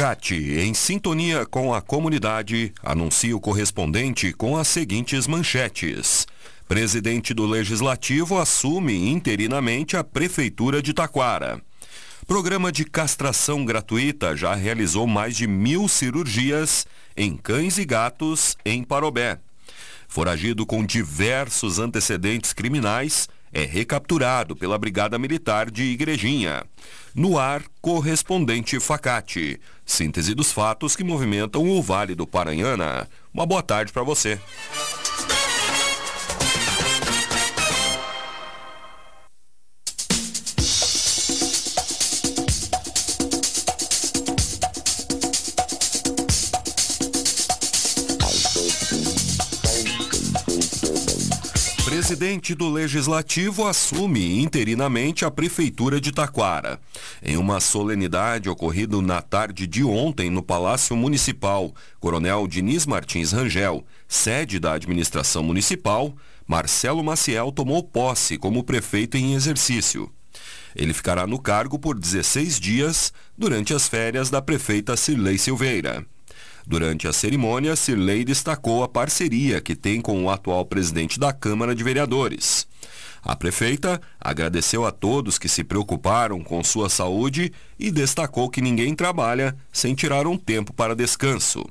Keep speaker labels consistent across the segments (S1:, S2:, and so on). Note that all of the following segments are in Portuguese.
S1: Facate, em sintonia com a comunidade, anuncia o correspondente com as seguintes manchetes. Presidente do Legislativo assume interinamente a Prefeitura de Taquara. Programa de castração gratuita já realizou mais de mil cirurgias em cães e gatos em Parobé. Foragido com diversos antecedentes criminais, é recapturado pela Brigada Militar de Igrejinha. No ar, correspondente Facate. Síntese dos fatos que movimentam o Vale do Paranhana. Uma boa tarde para você. Presidente do Legislativo assume interinamente a Prefeitura de Taquara. Em uma solenidade ocorrida na tarde de ontem no Palácio Municipal, Coronel Diniz Martins Rangel, sede da administração municipal, Marcelo Maciel tomou posse como prefeito em exercício. Ele ficará no cargo por 16 dias durante as férias da prefeita Cirlei Silveira. Durante a cerimônia, Cirlei destacou a parceria que tem com o atual presidente da Câmara de Vereadores. A prefeita agradeceu a todos que se preocuparam com sua saúde e destacou que ninguém trabalha sem tirar um tempo para descanso.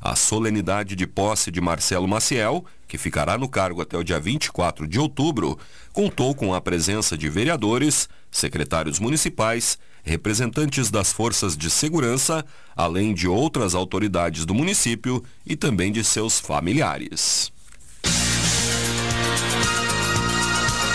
S1: A solenidade de posse de Marcelo Maciel, que ficará no cargo até o dia 24 de outubro, contou com a presença de vereadores, secretários municipais, representantes das forças de segurança, além de outras autoridades do município e também de seus familiares.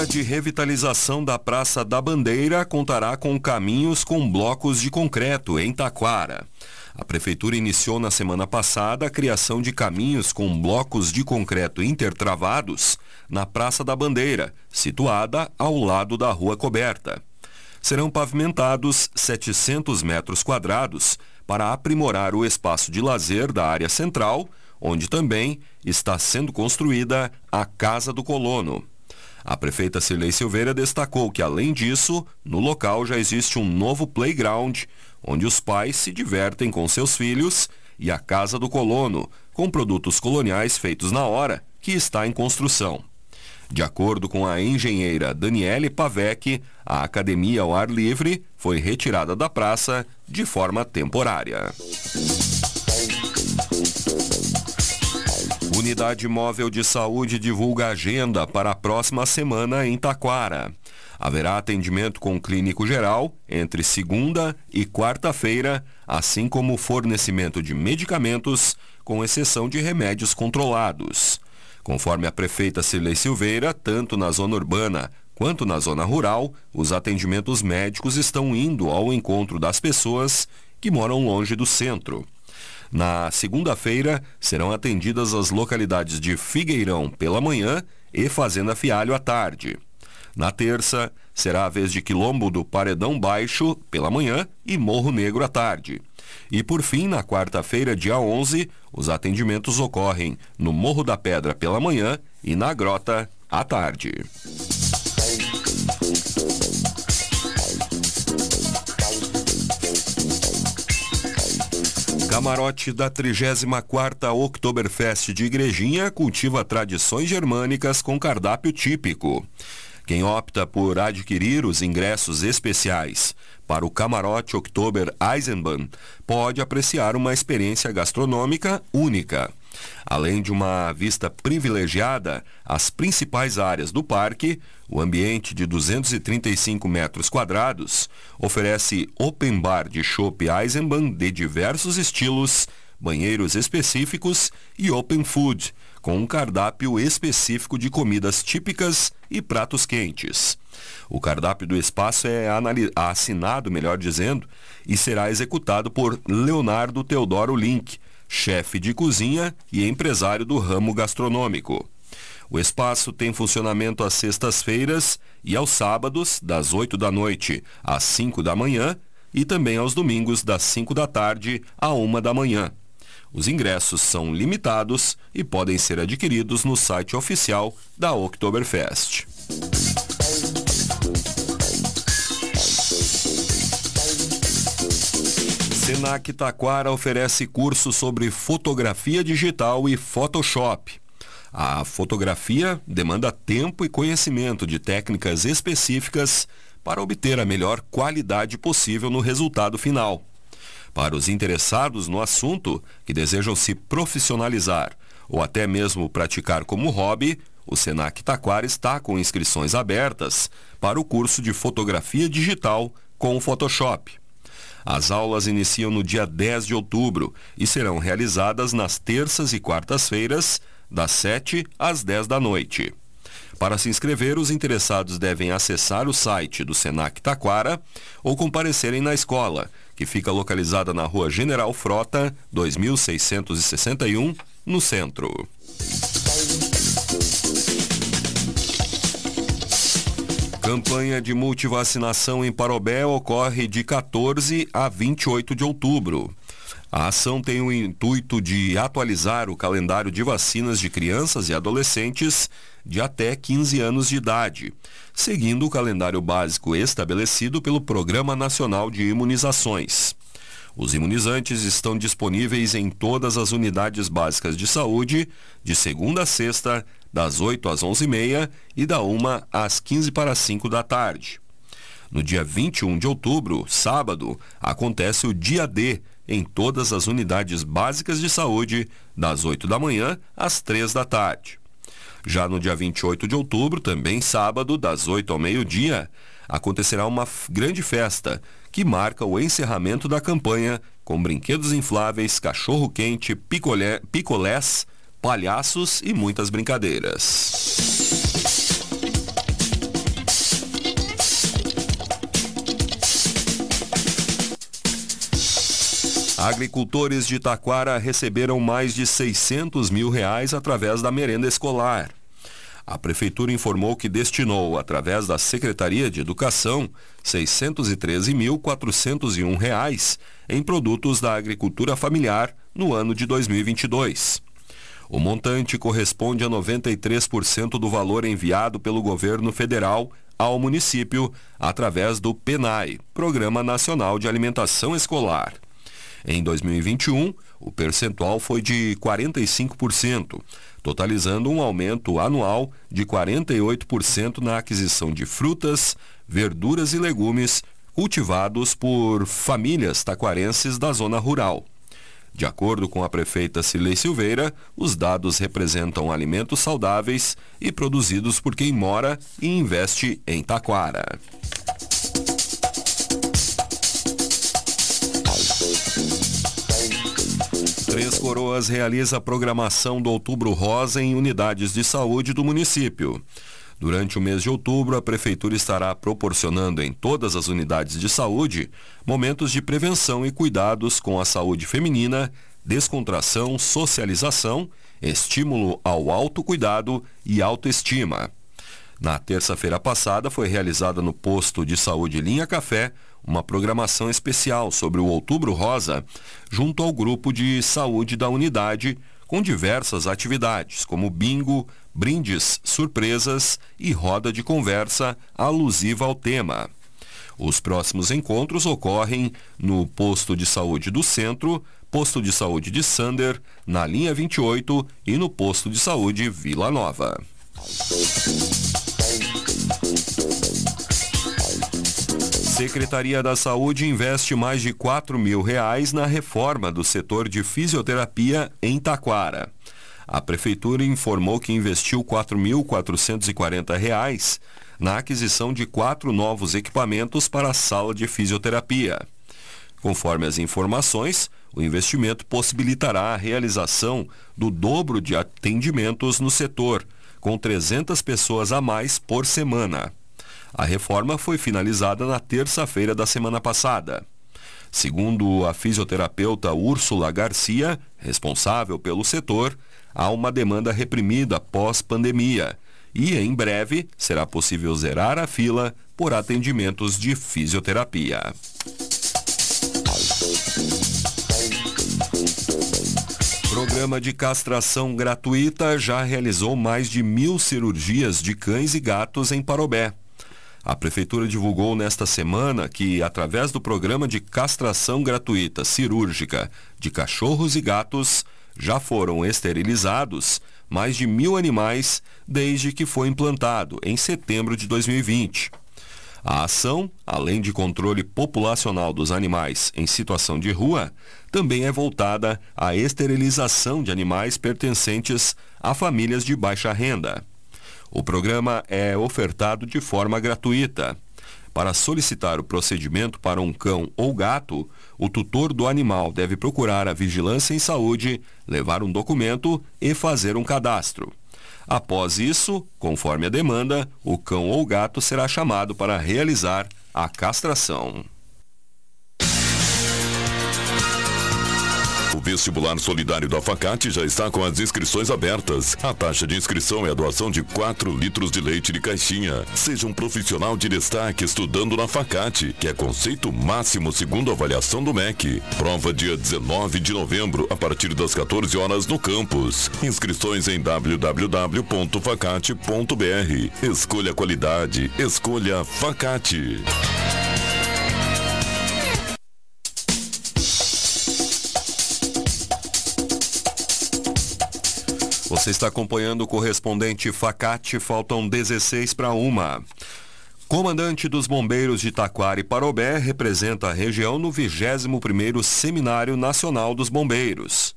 S1: Obra de revitalização da Praça da Bandeira contará com caminhos com blocos de concreto em Taquara. A Prefeitura iniciou na semana passada a criação de caminhos com blocos de concreto intertravados na Praça da Bandeira, situada ao lado da Rua Coberta. Serão pavimentados 700 metros quadrados para aprimorar o espaço de lazer da área central, onde também está sendo construída a Casa do Colono. A prefeita Cirlei Silveira destacou que, além disso, no local já existe um novo playground, onde os pais se divertem com seus filhos, e a Casa do Colono, com produtos coloniais feitos na hora, que está em construção. De acordo com a engenheira Daniele Pavec, a academia ao ar livre foi retirada da praça de forma temporária. Unidade Móvel de Saúde divulga agenda para a próxima semana em Taquara. Haverá atendimento com clínico geral entre segunda e quarta-feira, assim como fornecimento de medicamentos, com exceção de remédios controlados. Conforme a prefeita Cirlei Silveira, tanto na zona urbana quanto na zona rural, os atendimentos médicos estão indo ao encontro das pessoas que moram longe do centro. Na segunda-feira, serão atendidas as localidades de Figueirão pela manhã e Fazenda Fialho à tarde. Na terça, será a vez de Quilombo do Paredão Baixo pela manhã e Morro Negro à tarde. E por fim, na quarta-feira, dia 11, os atendimentos ocorrem no Morro da Pedra pela manhã e na Grota à tarde. Camarote da 34ª Oktoberfest de Igrejinha cultiva tradições germânicas com cardápio típico. Quem opta por adquirir os ingressos especiais para o Camarote Oktober Eisenbahn pode apreciar uma experiência gastronômica única. Além de uma vista privilegiada às principais áreas do parque, o ambiente de 235 metros quadrados oferece open bar de chopp Eisenbahn de diversos estilos, banheiros específicos e open food, com um cardápio específico de comidas típicas e pratos quentes. O cardápio do espaço é assinado, melhor dizendo, e será executado por Leonardo Teodoro Link, chefe de cozinha e empresário do ramo gastronômico. O espaço tem funcionamento às sextas-feiras e aos sábados, das 8 da noite às 5 da manhã, e também aos domingos, das 5 da tarde à 1 da manhã. Os ingressos são limitados e podem ser adquiridos no site oficial da Oktoberfest. Senac Taquara oferece curso sobre fotografia digital e Photoshop. A fotografia demanda tempo e conhecimento de técnicas específicas para obter a melhor qualidade possível no resultado final. Para os interessados no assunto, que desejam se profissionalizar ou até mesmo praticar como hobby, o Senac Taquara está com inscrições abertas para o curso de fotografia digital com Photoshop. As aulas iniciam no dia 10 de outubro e serão realizadas nas terças e quartas-feiras, das 7 às 10 da noite. Para se inscrever, os interessados devem acessar o site do Senac Taquara ou comparecerem na escola, que fica localizada na Rua General Frota, 2661, no centro. Campanha de multivacinação em Parobé ocorre de 14 a 28 de outubro. A ação tem o intuito de atualizar o calendário de vacinas de crianças e adolescentes de até 15 anos de idade, seguindo o calendário básico estabelecido pelo Programa Nacional de Imunizações. Os imunizantes estão disponíveis em todas as unidades básicas de saúde, de segunda a sexta, das 8 às 11h30 e da 1 às 15 para 5 da tarde. No dia 21 de outubro, sábado, acontece o Dia D em todas as unidades básicas de saúde, das 8 da manhã às 3 da tarde. Já no dia 28 de outubro, também sábado, das 8 ao meio-dia, acontecerá uma grande festa que marca o encerramento da campanha com brinquedos infláveis, cachorro-quente, picolé, picolés, palhaços e muitas brincadeiras. Agricultores de Taquara receberam mais de 600 mil reais através da merenda escolar. A Prefeitura informou que destinou, através da Secretaria de Educação, 613.401 reais em produtos da agricultura familiar no ano de 2022. O montante corresponde a 93% do valor enviado pelo governo federal ao município através do PENAI, Programa Nacional de Alimentação Escolar. Em 2021, o percentual foi de 45%, totalizando um aumento anual de 48% na aquisição de frutas, verduras e legumes cultivados por famílias taquarenses da zona rural. De acordo com a prefeita Cilei Silveira, os dados representam alimentos saudáveis e produzidos por quem mora e investe em Taquara. Três Coroas realiza a programação do Outubro Rosa em unidades de saúde do município. Durante o mês de outubro, a Prefeitura estará proporcionando em todas as unidades de saúde momentos de prevenção e cuidados com a saúde feminina, descontração, socialização, estímulo ao autocuidado e autoestima. Na terça-feira passada foi realizada no posto de saúde Linha Café uma programação especial sobre o Outubro Rosa, junto ao grupo de saúde da unidade, com diversas atividades, como bingo, brindes, surpresas e roda de conversa alusiva ao tema. Os próximos encontros ocorrem no posto de saúde do centro, posto de saúde de Sander, na linha 28 e no posto de saúde Vila Nova. Secretaria da Saúde investe mais de 4 mil reais na reforma do setor de fisioterapia em Taquara. A Prefeitura informou que investiu R$ 4.440 na aquisição de quatro novos equipamentos para a sala de fisioterapia. Conforme as informações, o investimento possibilitará a realização do dobro de atendimentos no setor, com 300 pessoas a mais por semana. A reforma foi finalizada na terça-feira da semana passada. Segundo a fisioterapeuta Úrsula Garcia, responsável pelo setor, há uma demanda reprimida pós-pandemia e, em breve, será possível zerar a fila por atendimentos de fisioterapia. Programa de castração gratuita já realizou mais de mil cirurgias de cães e gatos em Parobé. A Prefeitura divulgou nesta semana que, através do programa de castração gratuita cirúrgica de cachorros e gatos, já foram esterilizados mais de mil animais desde que foi implantado, em setembro de 2020. A ação, além de controle populacional dos animais em situação de rua, também é voltada à esterilização de animais pertencentes a famílias de baixa renda. O programa é ofertado de forma gratuita. Para solicitar o procedimento para um cão ou gato, o tutor do animal deve procurar a Vigilância em Saúde, levar um documento e fazer um cadastro. Após isso, conforme a demanda, o cão ou gato será chamado para realizar a castração.
S2: O vestibular solidário da Facate já está com as inscrições abertas. A taxa de inscrição é a doação de 4 litros de leite de caixinha. Seja um profissional de destaque estudando na Facate, que é conceito máximo segundo a avaliação do MEC. Prova dia 19 de novembro, a partir das 14 horas no campus. Inscrições em www.facate.br. Escolha qualidade, escolha Facate.
S1: Você está acompanhando o correspondente Facate, faltam 16 para uma. Comandante dos Bombeiros de Taquari Parobé representa a região no 21º Seminário Nacional dos Bombeiros.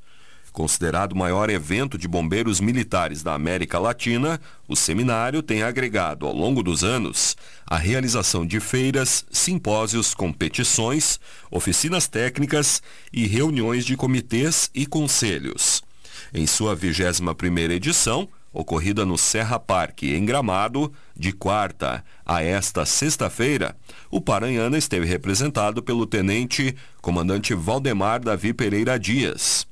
S1: Considerado o maior evento de bombeiros militares da América Latina, o seminário tem agregado, ao longo dos anos, a realização de feiras, simpósios, competições, oficinas técnicas e reuniões de comitês e conselhos. Em sua 21ª edição, ocorrida no Serra Parque, em Gramado, de quarta a esta sexta-feira, o Paranhana esteve representado pelo tenente comandante Valdemar Davi Pereira Dias.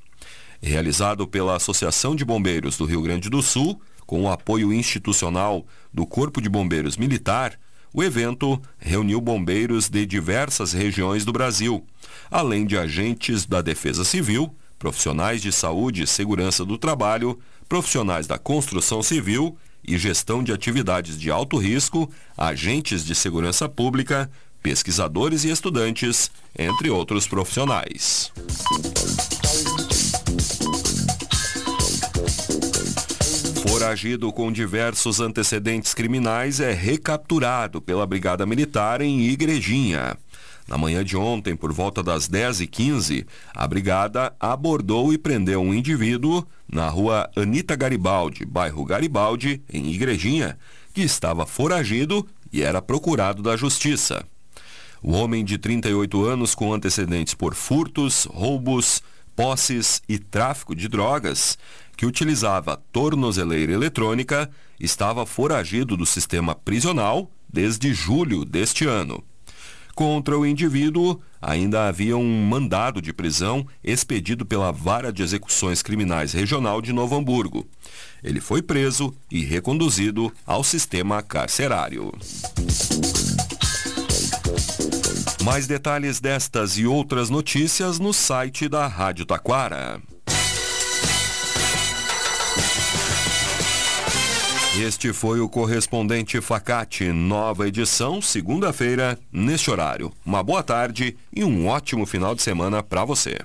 S1: Realizado pela Associação de Bombeiros do Rio Grande do Sul, com o apoio institucional do Corpo de Bombeiros Militar, o evento reuniu bombeiros de diversas regiões do Brasil, além de agentes da Defesa Civil, profissionais de saúde e segurança do trabalho, profissionais da construção civil e gestão de atividades de alto risco, agentes de segurança pública, pesquisadores e estudantes, entre outros profissionais. Foragido com diversos antecedentes criminais é recapturado pela Brigada Militar em Igrejinha. Na manhã de ontem, por volta das 10h15, a brigada abordou e prendeu um indivíduo na rua Anita Garibaldi, bairro Garibaldi, em Igrejinha, que estava foragido e era procurado da justiça. O homem de 38 anos com antecedentes por furtos, roubos, posses e tráfico de drogas, que utilizava tornozeleira eletrônica, estava foragido do sistema prisional desde julho deste ano. Contra o indivíduo, ainda havia um mandado de prisão expedido pela Vara de Execuções Criminais Regional de Novo Hamburgo. Ele foi preso e reconduzido ao sistema carcerário. Mais detalhes destas e outras notícias no site da Rádio Taquara. Este foi o correspondente Facate, nova edição, segunda-feira, neste horário. Uma boa tarde e um ótimo final de semana para você.